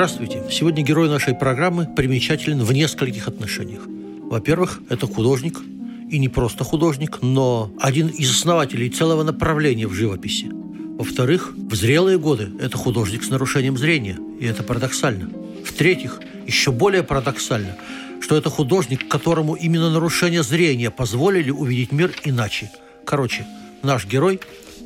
Здравствуйте! Сегодня герой нашей программы примечателен в нескольких отношениях. Во-первых, это художник, и не просто художник, но один из основателей целого направления в живописи. Во-вторых, в зрелые годы это художник с нарушением зрения, и это парадоксально. В-третьих, еще более парадоксально, что это художник, которому именно нарушение зрения позволили увидеть мир иначе. Короче, наш герой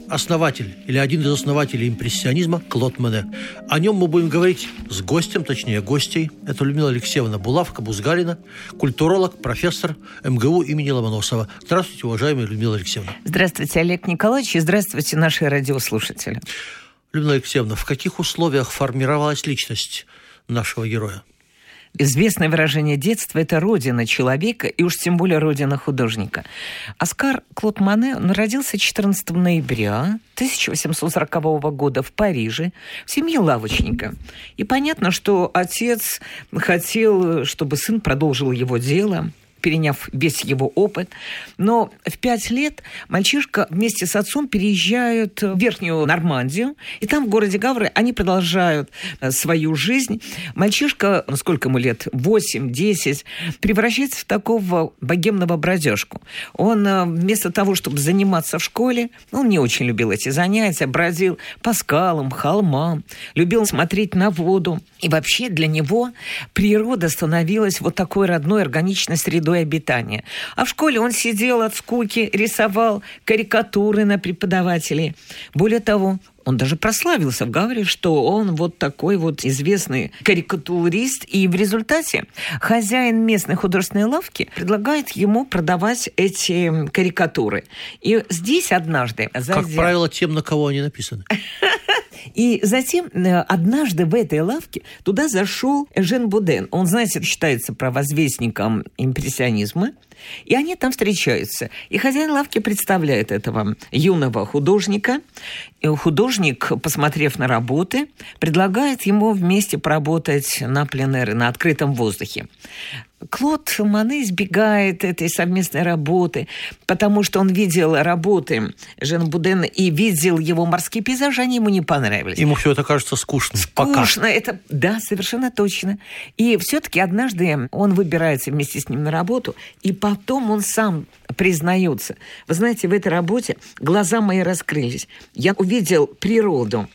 основатель или один из основателей импрессионизма Клод Мене. О нем мы будем говорить с гостем, точнее гостей. Это Людмила Алексеевна Булавка, Бузгалина, культуролог, профессор МГУ имени Ломоносова. Здравствуйте, уважаемая Людмила Алексеевна. Здравствуйте, Олег Николаевич, и здравствуйте, наши радиослушатели. Людмила Алексеевна, в каких условиях формировалась личность нашего героя? Известное выражение детства – это родина человека, и уж тем более родина художника. Оскар Клод Мане он родился 14 ноября 1840 года в Париже в семье лавочника. И понятно, что отец хотел, чтобы сын продолжил его дело – переняв весь его опыт. Но в пять лет мальчишка вместе с отцом переезжают в Верхнюю Нормандию, и там, в городе Гавры, они продолжают э, свою жизнь. Мальчишка, ну, сколько ему лет, 8-10, превращается в такого богемного бродежку. Он э, вместо того, чтобы заниматься в школе, ну, он не очень любил эти занятия, бродил по скалам, холмам, любил смотреть на воду. И вообще для него природа становилась вот такой родной органичной средой средой обитания. А в школе он сидел от скуки, рисовал карикатуры на преподавателей. Более того, он даже прославился в Гавре, что он вот такой вот известный карикатурист. И в результате хозяин местной художественной лавки предлагает ему продавать эти карикатуры. И здесь однажды... Зайдя... Как правило, тем, на кого они написаны. И затем э, однажды в этой лавке туда зашел Жен Буден. Он, знаете, считается провозвестником импрессионизма. И они там встречаются. И хозяин лавки представляет этого юного художника. И художник, посмотрев на работы, предлагает ему вместе поработать на пленэре, на открытом воздухе. Клод Мане избегает этой совместной работы, потому что он видел работы Жена Будена и видел его морские пейзажи, они ему не понравились. Ему все это кажется скучным. Скучно, пока. это, да, совершенно точно. И все-таки однажды он выбирается вместе с ним на работу, и потом он сам признается. Вы знаете, в этой работе глаза мои раскрылись. Я увидел природу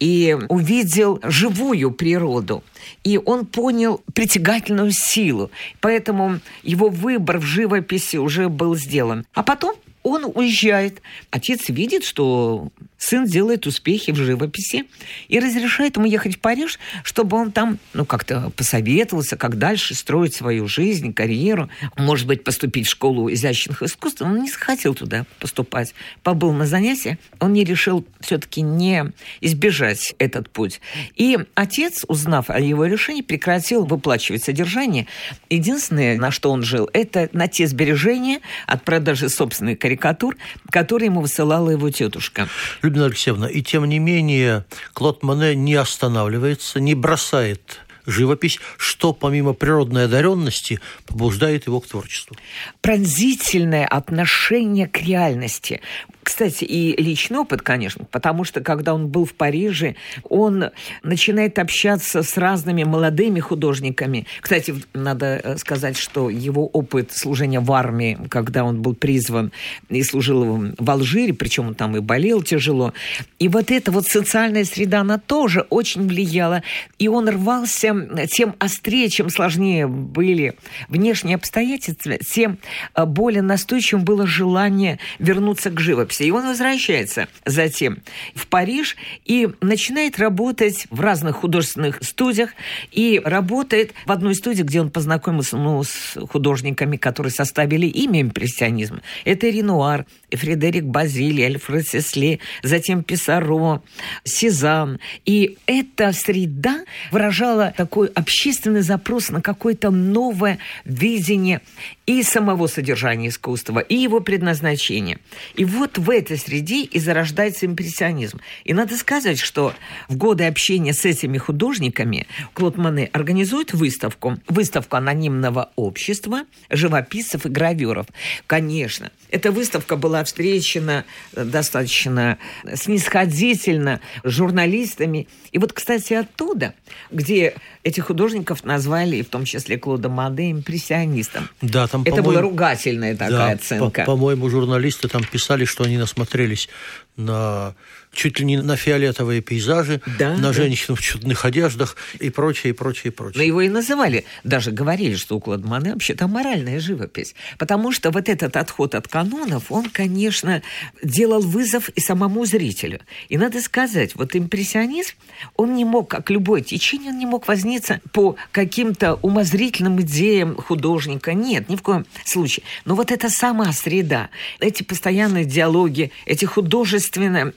и увидел живую природу. И он понял притягательную силу. Поэтому его выбор в живописи уже был сделан. А потом он уезжает. Отец видит, что сын делает успехи в живописи и разрешает ему ехать в Париж, чтобы он там, ну, как-то посоветовался, как дальше строить свою жизнь, карьеру. Может быть, поступить в школу изящных искусств. Он не захотел туда поступать. Побыл на занятия. Он не решил все-таки не избежать этот путь. И отец, узнав о его решении, прекратил выплачивать содержание. Единственное, на что он жил, это на те сбережения от продажи собственной карикатур, которые ему высылала его тетушка. Людмила Алексеевна, и тем не менее Клод Моне не останавливается, не бросает живопись, что помимо природной одаренности побуждает его к творчеству. Пронзительное отношение к реальности. Кстати, и личный опыт, конечно, потому что когда он был в Париже, он начинает общаться с разными молодыми художниками. Кстати, надо э, сказать, что его опыт служения в армии, когда он был призван и служил в Алжире, причем он там и болел тяжело, и вот эта вот социальная среда, она тоже очень влияла, и он рвался тем острее, чем сложнее были внешние обстоятельства, тем э, более настойчивым было желание вернуться к живописи живописи. И он возвращается затем в Париж и начинает работать в разных художественных студиях. И работает в одной студии, где он познакомился ну, с художниками, которые составили имя импрессионизма. Это Ренуар, Фредерик Базили, Альфред Сесли, затем Писаро, Сезанн. И эта среда выражала такой общественный запрос на какое-то новое видение и самого содержания искусства, и его предназначения. И вот в этой среде и зарождается импрессионизм. И надо сказать, что в годы общения с этими художниками Клод Мане организует выставку, выставку анонимного общества живописцев и гравюров. Конечно, эта выставка была встречена достаточно снисходительно журналистами. И вот, кстати, оттуда, где этих художников назвали, в том числе Клода Маде, импрессионистом. Да, там, Это была ругательная такая да, оценка. По- по-моему, журналисты там писали, что они насмотрелись на чуть ли не на фиолетовые пейзажи, Да, на да. женщин в чудных одеждах и прочее, и прочее, и прочее. Но его и называли, даже говорили, что у Клода Мане вообще-то моральная живопись. Потому что вот этот отход от канонов, он, конечно, делал вызов и самому зрителю. И надо сказать, вот импрессионизм, он не мог, как любое течение, он не мог возниться по каким-то умозрительным идеям художника. Нет, ни в коем случае. Но вот эта сама среда, эти постоянные диалоги, эти художественное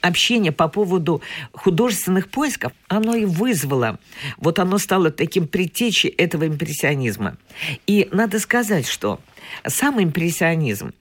общение по поводу художественных поисков, оно и вызвало, вот оно стало таким предтечей этого импрессионизма. И надо сказать, что сам импрессионизм,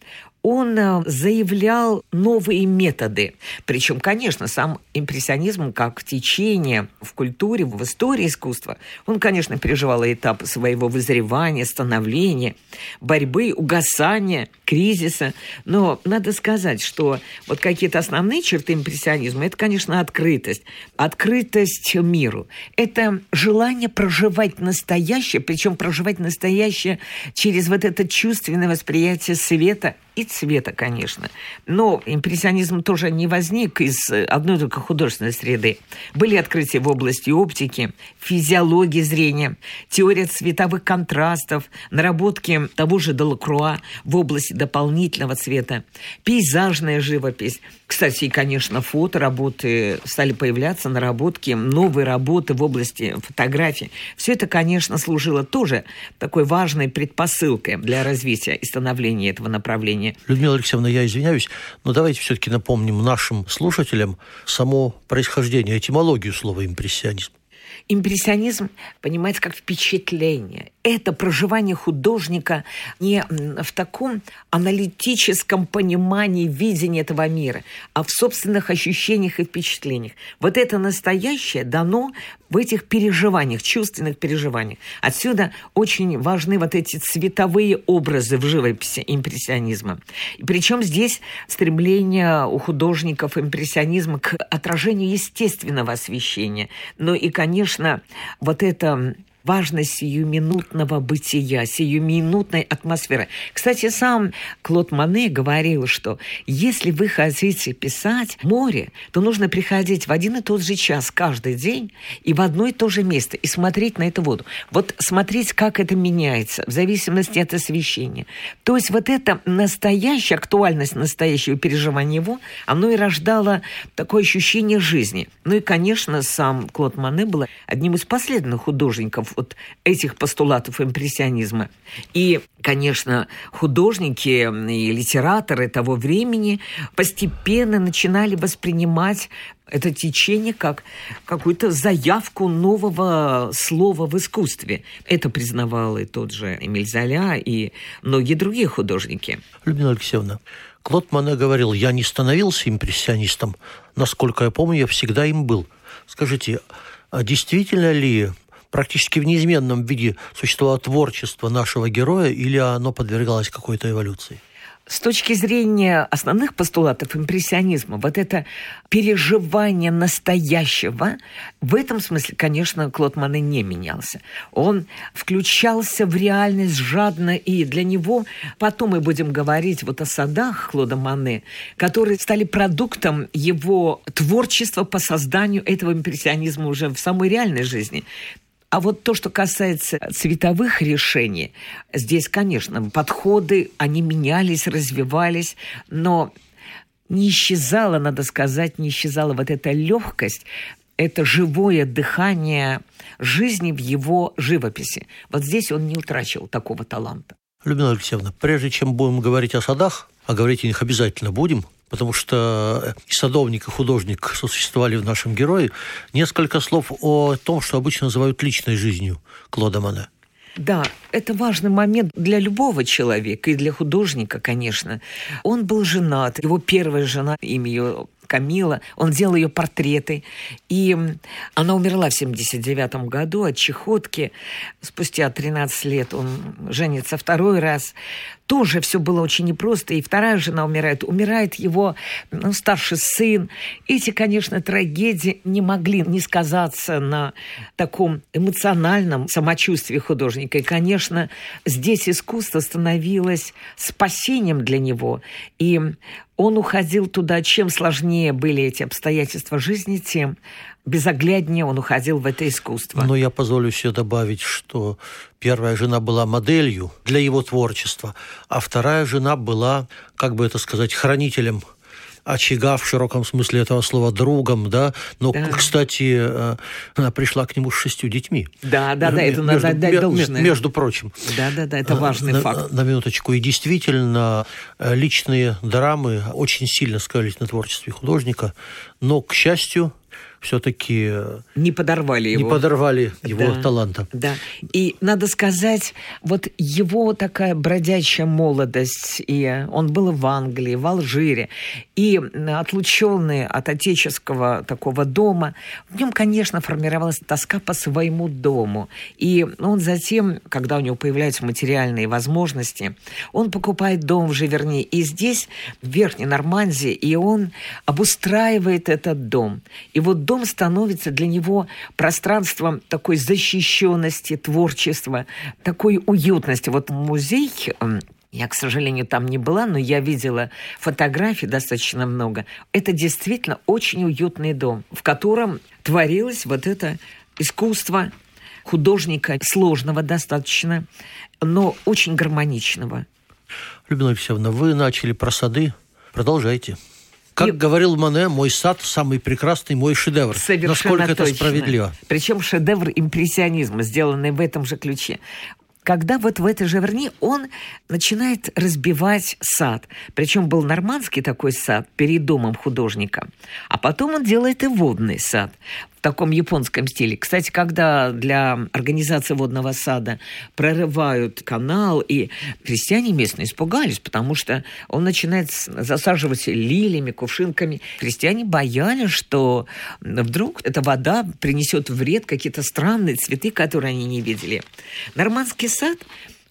он э, заявлял новые методы. Причем, конечно, сам импрессионизм как течение в культуре, в истории искусства, он, конечно, переживал этап своего вызревания, становления, борьбы, угасания, кризиса. Но надо сказать, что вот какие-то основные черты импрессионизма, это, конечно, открытость. Открытость миру. Это желание проживать настоящее, причем проживать настоящее через вот это чувственное восприятие света и цвета, конечно. Но импрессионизм тоже не возник из одной только художественной среды. Были открытия в области оптики, физиологии зрения, теория цветовых контрастов, наработки того же Делакруа в области дополнительного цвета, пейзажная живопись. Кстати, и, конечно, фотоработы стали появляться, наработки, новые работы в области фотографии. Все это, конечно, служило тоже такой важной предпосылкой для развития и становления этого направления. Людмила Алексеевна, я извиняюсь, но давайте все-таки напомним нашим слушателям само происхождение, этимологию слова импрессионизм. Импрессионизм понимается как впечатление. Это проживание художника не в таком аналитическом понимании, видении этого мира, а в собственных ощущениях и впечатлениях. Вот это настоящее дано в этих переживаниях, чувственных переживаниях. Отсюда очень важны вот эти цветовые образы в живописи импрессионизма. Причем здесь стремление у художников импрессионизма к отражению естественного освещения. Но и, конечно, вот это важность сиюминутного бытия, сиюминутной атмосферы. Кстати, сам Клод Мане говорил, что если вы хотите писать море, то нужно приходить в один и тот же час каждый день и в одно и то же место и смотреть на эту воду. Вот смотреть, как это меняется в зависимости от освещения. То есть вот эта настоящая актуальность настоящего переживания его, оно и рождало такое ощущение жизни. Ну и, конечно, сам Клод Мане был одним из последних художников вот этих постулатов импрессионизма. И, конечно, художники и литераторы того времени постепенно начинали воспринимать это течение как какую-то заявку нового слова в искусстве. Это признавал и тот же Эмиль Золя, и многие другие художники. Людмила Алексеевна, Клод Мане говорил, я не становился импрессионистом. Насколько я помню, я всегда им был. Скажите, а действительно ли практически в неизменном виде существовало творчество нашего героя или оно подвергалось какой-то эволюции? С точки зрения основных постулатов импрессионизма, вот это переживание настоящего, в этом смысле, конечно, Клод Мане не менялся. Он включался в реальность жадно, и для него, потом мы будем говорить вот о садах Клода Мане, которые стали продуктом его творчества по созданию этого импрессионизма уже в самой реальной жизни. А вот то, что касается цветовых решений, здесь, конечно, подходы, они менялись, развивались, но не исчезала, надо сказать, не исчезала вот эта легкость, это живое дыхание жизни в его живописи. Вот здесь он не утрачивал такого таланта. Людмила Алексеевна, прежде чем будем говорить о садах, а говорить о них обязательно будем, потому что и садовник, и художник сосуществовали в нашем герое, несколько слов о том, что обычно называют личной жизнью Клода Мане. Да, это важный момент для любого человека и для художника, конечно. Он был женат, его первая жена, имя ее Камила, он делал ее портреты. И она умерла в 79 году от чехотки. Спустя 13 лет он женится второй раз тоже все было очень непросто. И вторая жена умирает, умирает его ну, старший сын. Эти, конечно, трагедии не могли не сказаться на таком эмоциональном самочувствии художника. И, конечно, здесь искусство становилось спасением для него. И он уходил туда, чем сложнее были эти обстоятельства жизни, тем безогляднее он уходил в это искусство. Но я позволю себе добавить, что первая жена была моделью для его творчества, а вторая жена была, как бы это сказать, хранителем очага в широком смысле этого слова другом, да. Но, да. кстати, э, она пришла к нему с шестью детьми. Да, да, да, это между, надо отдать должное. Между прочим. Да, да, да, это э, важный на, факт. На минуточку. И действительно, э, личные драмы очень сильно сказались на творчестве художника, но, к счастью, все-таки э, не подорвали его, не подорвали его да, таланта. Да. И надо сказать, вот его такая бродячая молодость, и он был в Англии, в Алжире, и отлученный от отеческого такого дома, в нем, конечно, формировалась тоска по своему дому. И он затем, когда у него появляются материальные возможности, он покупает дом в Живерни, и здесь, в Верхней Нормандии, и он обустраивает этот дом. И вот дом становится для него пространством такой защищенности, творчества, такой уютности. Вот музей я, к сожалению, там не была, но я видела фотографий достаточно много. Это действительно очень уютный дом, в котором творилось вот это искусство художника сложного достаточно, но очень гармоничного. Людмила Алексеевна, вы начали про сады. Продолжайте. Как и... говорил Мане, мой сад самый прекрасный, мой шедевр. Совершенно Насколько точно. это справедливо. Причем шедевр импрессионизма, сделанный в этом же ключе когда вот в этой же Верни он начинает разбивать сад. Причем был нормандский такой сад перед домом художника. А потом он делает и водный сад таком японском стиле. Кстати, когда для организации водного сада прорывают канал, и крестьяне местные испугались, потому что он начинает засаживать лилиями, кувшинками. Крестьяне боялись, что вдруг эта вода принесет вред, какие-то странные цветы, которые они не видели. Нормандский сад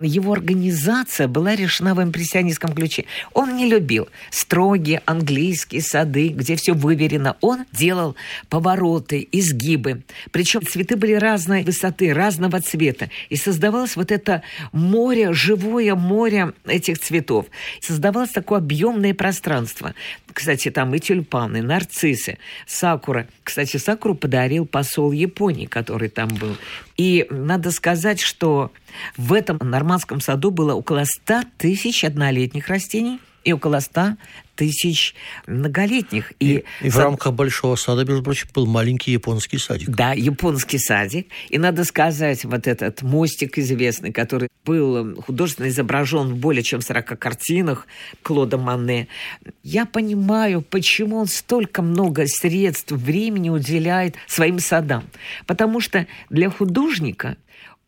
его организация была решена в импрессионистском ключе. Он не любил строгие английские сады, где все выверено. Он делал повороты, изгибы. Причем цветы были разной высоты, разного цвета. И создавалось вот это море, живое море этих цветов. Создавалось такое объемное пространство. Кстати, там и тюльпаны, нарциссы, сакура. Кстати, сакуру подарил посол Японии, который там был. И надо сказать, что в этом нормандском саду было около 100 тысяч однолетних растений и около 100 тысяч многолетних. И, и, и в рамках большого сада, между прочим, был маленький японский садик. Да, японский садик. И надо сказать, вот этот мостик известный, который был художественно изображен в более чем 40 картинах Клода Мане. Я понимаю, почему он столько много средств, времени уделяет своим садам. Потому что для художника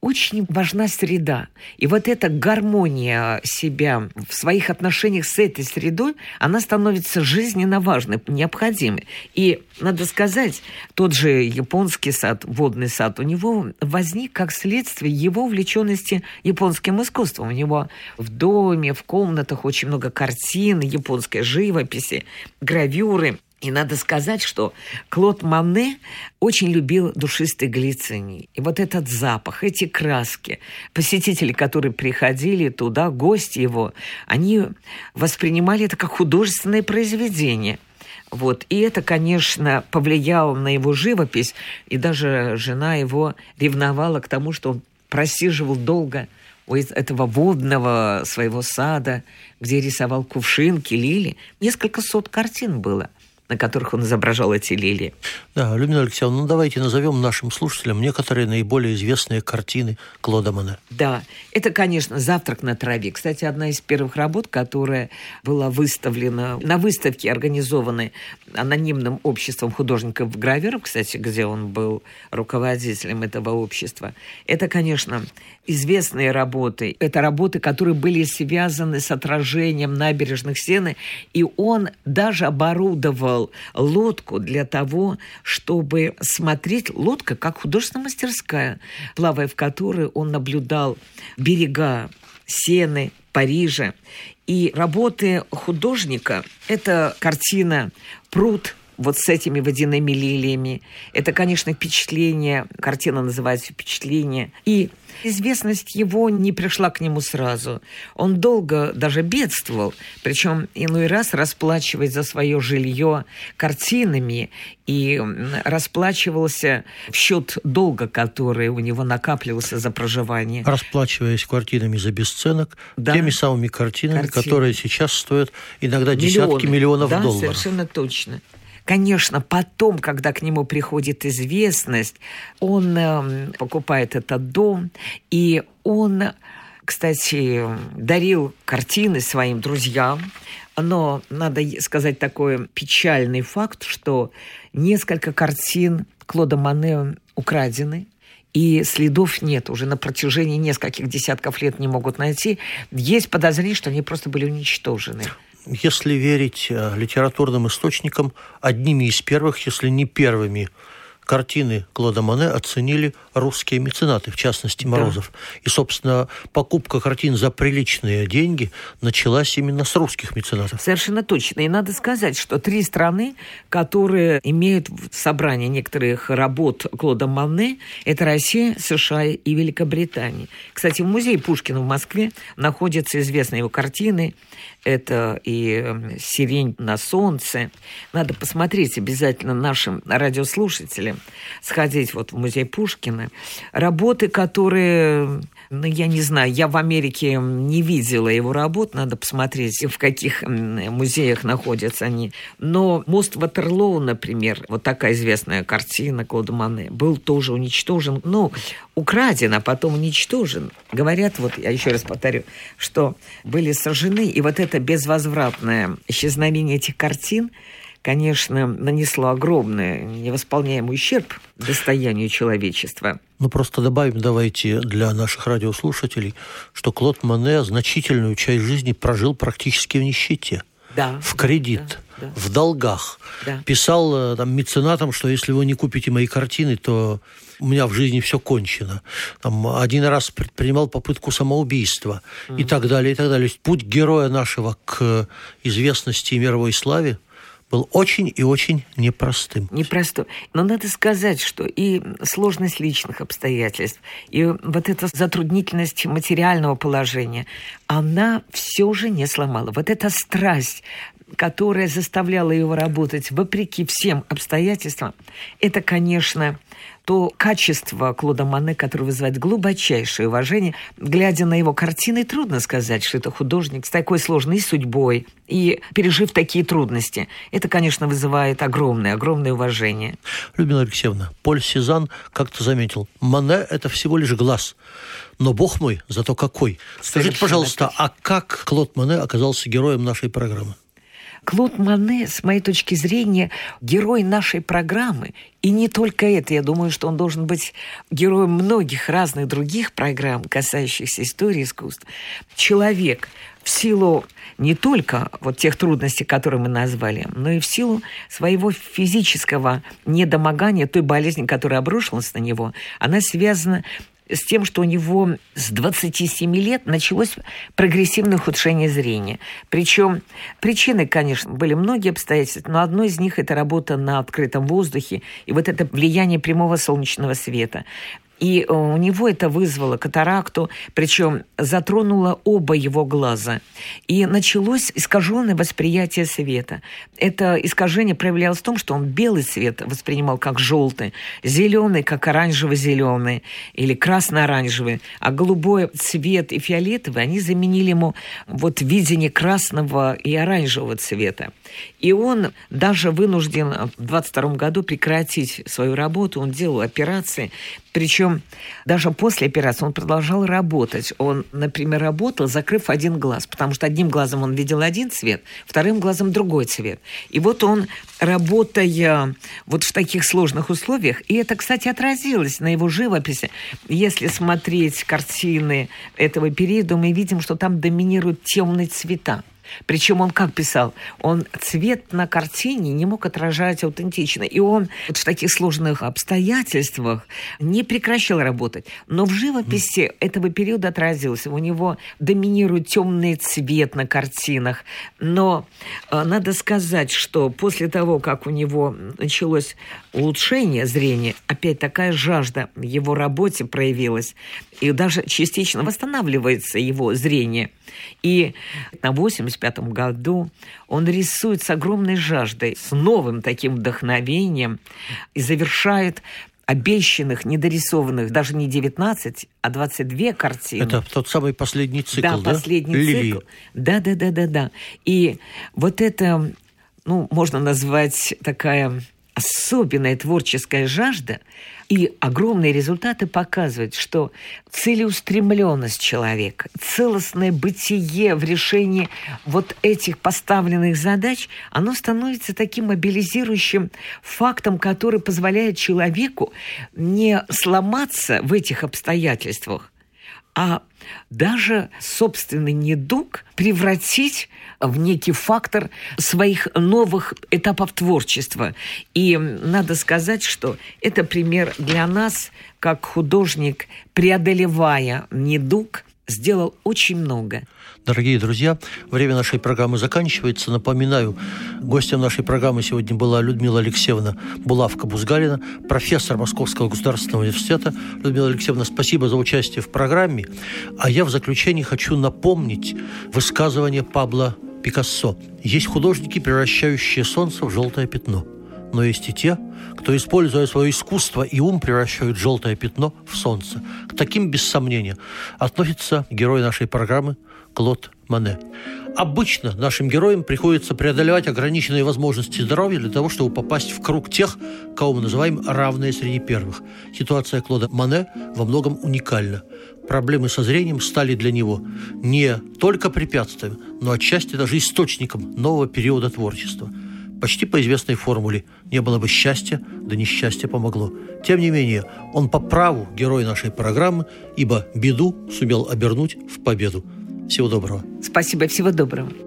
очень важна среда. И вот эта гармония себя в своих отношениях с этой средой, она становится жизненно важной, необходимой. И, надо сказать, тот же японский сад, водный сад, у него возник как следствие его увлеченности японским искусством. У него в доме, в комнатах очень много картин, японской живописи, гравюры. И надо сказать, что Клод Мане очень любил душистый глициний. И вот этот запах, эти краски, посетители, которые приходили туда, гости его, они воспринимали это как художественное произведение. Вот. И это, конечно, повлияло на его живопись. И даже жена его ревновала к тому, что он просиживал долго у этого водного своего сада, где рисовал кувшинки, лили. Несколько сот картин было на которых он изображал эти лилии. Да, Людмила Алексеевна, ну давайте назовем нашим слушателям некоторые наиболее известные картины Клода Моне. Да, это, конечно, «Завтрак на траве». Кстати, одна из первых работ, которая была выставлена на выставке, организованной анонимным обществом художников-граверов, кстати, где он был руководителем этого общества. Это, конечно, известные работы. Это работы, которые были связаны с отражением набережных стены, и он даже оборудовал лодку для того, чтобы смотреть лодка как художественная мастерская, плавая в которой он наблюдал берега Сены, Парижа. И работы художника – это картина «Пруд», вот с этими водяными лилиями. Это, конечно, впечатление. Картина называется «Впечатление». И Известность его не пришла к нему сразу. Он долго даже бедствовал, причем иной раз расплачиваясь за свое жилье картинами и расплачивался в счет долга, который у него накапливался за проживание. Расплачиваясь картинами за бесценок, да. теми самыми картинами, Картины. которые сейчас стоят иногда десятки Миллионы. миллионов да, долларов. совершенно точно. Конечно, потом, когда к нему приходит известность, он э, покупает этот дом, и он, кстати, дарил картины своим друзьям. Но надо сказать такой печальный факт, что несколько картин Клода Мане украдены, и следов нет. Уже на протяжении нескольких десятков лет не могут найти. Есть подозрение, что они просто были уничтожены если верить э, литературным источникам, одними из первых, если не первыми картины Клода Моне оценили русские меценаты, в частности Морозов. Да. И, собственно, покупка картин за приличные деньги началась именно с русских меценатов. Совершенно точно. И надо сказать, что три страны, которые имеют в собрании некоторых работ Клода Моне, это Россия, США и Великобритания. Кстати, в музее Пушкина в Москве находятся известные его картины. Это и эм, «Сирень на солнце». Надо посмотреть обязательно нашим радиослушателям сходить вот в музей Пушкина. Работы, которые, ну, я не знаю, я в Америке не видела его работ, надо посмотреть, в каких музеях находятся они. Но мост Ватерлоу, например, вот такая известная картина Клода Мане, был тоже уничтожен, ну, украден, а потом уничтожен. Говорят, вот я еще раз повторю, что были сожжены, и вот это безвозвратное исчезновение этих картин – конечно, нанесло огромный невосполняемый ущерб достоянию человечества. Ну, просто добавим, давайте, для наших радиослушателей, что Клод Моне значительную часть жизни прожил практически в нищете. Да, в кредит, да, да. в долгах. Да. Писал э, там, меценатам, что если вы не купите мои картины, то у меня в жизни все кончено. Там, один раз предпринимал попытку самоубийства mm-hmm. и так далее, и так далее. Путь героя нашего к известности и мировой славе был очень и очень непростым. Непростой. Но надо сказать, что и сложность личных обстоятельств, и вот эта затруднительность материального положения, она все же не сломала. Вот эта страсть, которая заставляла его работать вопреки всем обстоятельствам, это, конечно, то качество Клода Мане, которое вызывает глубочайшее уважение, глядя на его картины, трудно сказать, что это художник с такой сложной судьбой и пережив такие трудности. Это, конечно, вызывает огромное, огромное уважение. Людмила Алексеевна, Поль Сезанн как-то заметил, Мане – это всего лишь глаз. Но, бог мой, зато какой. Скажите, пожалуйста, а как Клод Мане оказался героем нашей программы? Клод Мане, с моей точки зрения, герой нашей программы. И не только это. Я думаю, что он должен быть героем многих разных других программ, касающихся истории искусства. Человек в силу не только вот тех трудностей, которые мы назвали, но и в силу своего физического недомогания, той болезни, которая обрушилась на него, она связана с тем, что у него с 27 лет началось прогрессивное ухудшение зрения. Причем причины, конечно, были многие обстоятельства, но одно из них – это работа на открытом воздухе и вот это влияние прямого солнечного света. И э, у него это вызвало катаракту, причем затронуло оба его глаза. И началось искаженное восприятие света. Это искажение проявлялось в том, что он белый свет воспринимал как желтый, зеленый как оранжево-зеленый или красно-оранжевый, а голубой цвет и фиолетовый они заменили ему вот видение красного и оранжевого цвета. И он даже вынужден в 22 году прекратить свою работу, он делал операции, причем даже после операции он продолжал работать. Он, например, работал, закрыв один глаз, потому что одним глазом он видел один цвет, вторым глазом другой цвет. И вот он, работая вот в таких сложных условиях, и это, кстати, отразилось на его живописи. Если смотреть картины этого периода, мы видим, что там доминируют темные цвета. Причем он как писал? Он цвет на картине не мог отражать аутентично. И он вот в таких сложных обстоятельствах не прекращал работать. Но в живописи этого периода отразился. У него доминирует темный цвет на картинах. Но э, надо сказать, что после того, как у него началось улучшение зрения, опять такая жажда в его работе проявилась. И даже частично восстанавливается его зрение. И на 85 году он рисует с огромной жаждой, с новым таким вдохновением и завершает обещанных, недорисованных, даже не 19, а 22 картины. Это тот самый последний цикл, да? Да, последний Лилии. цикл. Да, да, да, да, да. И вот это, ну, можно назвать такая особенная творческая жажда и огромные результаты показывают, что целеустремленность человека, целостное бытие в решении вот этих поставленных задач, оно становится таким мобилизирующим фактом, который позволяет человеку не сломаться в этих обстоятельствах, а даже собственный недуг превратить в некий фактор своих новых этапов творчества. И надо сказать, что это пример для нас, как художник, преодолевая недуг, сделал очень много – Дорогие друзья, время нашей программы заканчивается. Напоминаю, гостем нашей программы сегодня была Людмила Алексеевна Булавка-Бузгалина, профессор Московского государственного университета. Людмила Алексеевна, спасибо за участие в программе. А я в заключении хочу напомнить высказывание Пабло Пикассо. Есть художники, превращающие солнце в желтое пятно. Но есть и те, кто, используя свое искусство и ум, превращают желтое пятно в солнце. К таким, без сомнения, относится герой нашей программы Клод Мане. Обычно нашим героям приходится преодолевать ограниченные возможности здоровья для того, чтобы попасть в круг тех, кого мы называем равные среди первых. Ситуация Клода Мане во многом уникальна. Проблемы со зрением стали для него не только препятствием, но отчасти даже источником нового периода творчества. Почти по известной формуле «не было бы счастья, да несчастье помогло». Тем не менее, он по праву герой нашей программы, ибо беду сумел обернуть в победу. Всего доброго. Спасибо, всего доброго.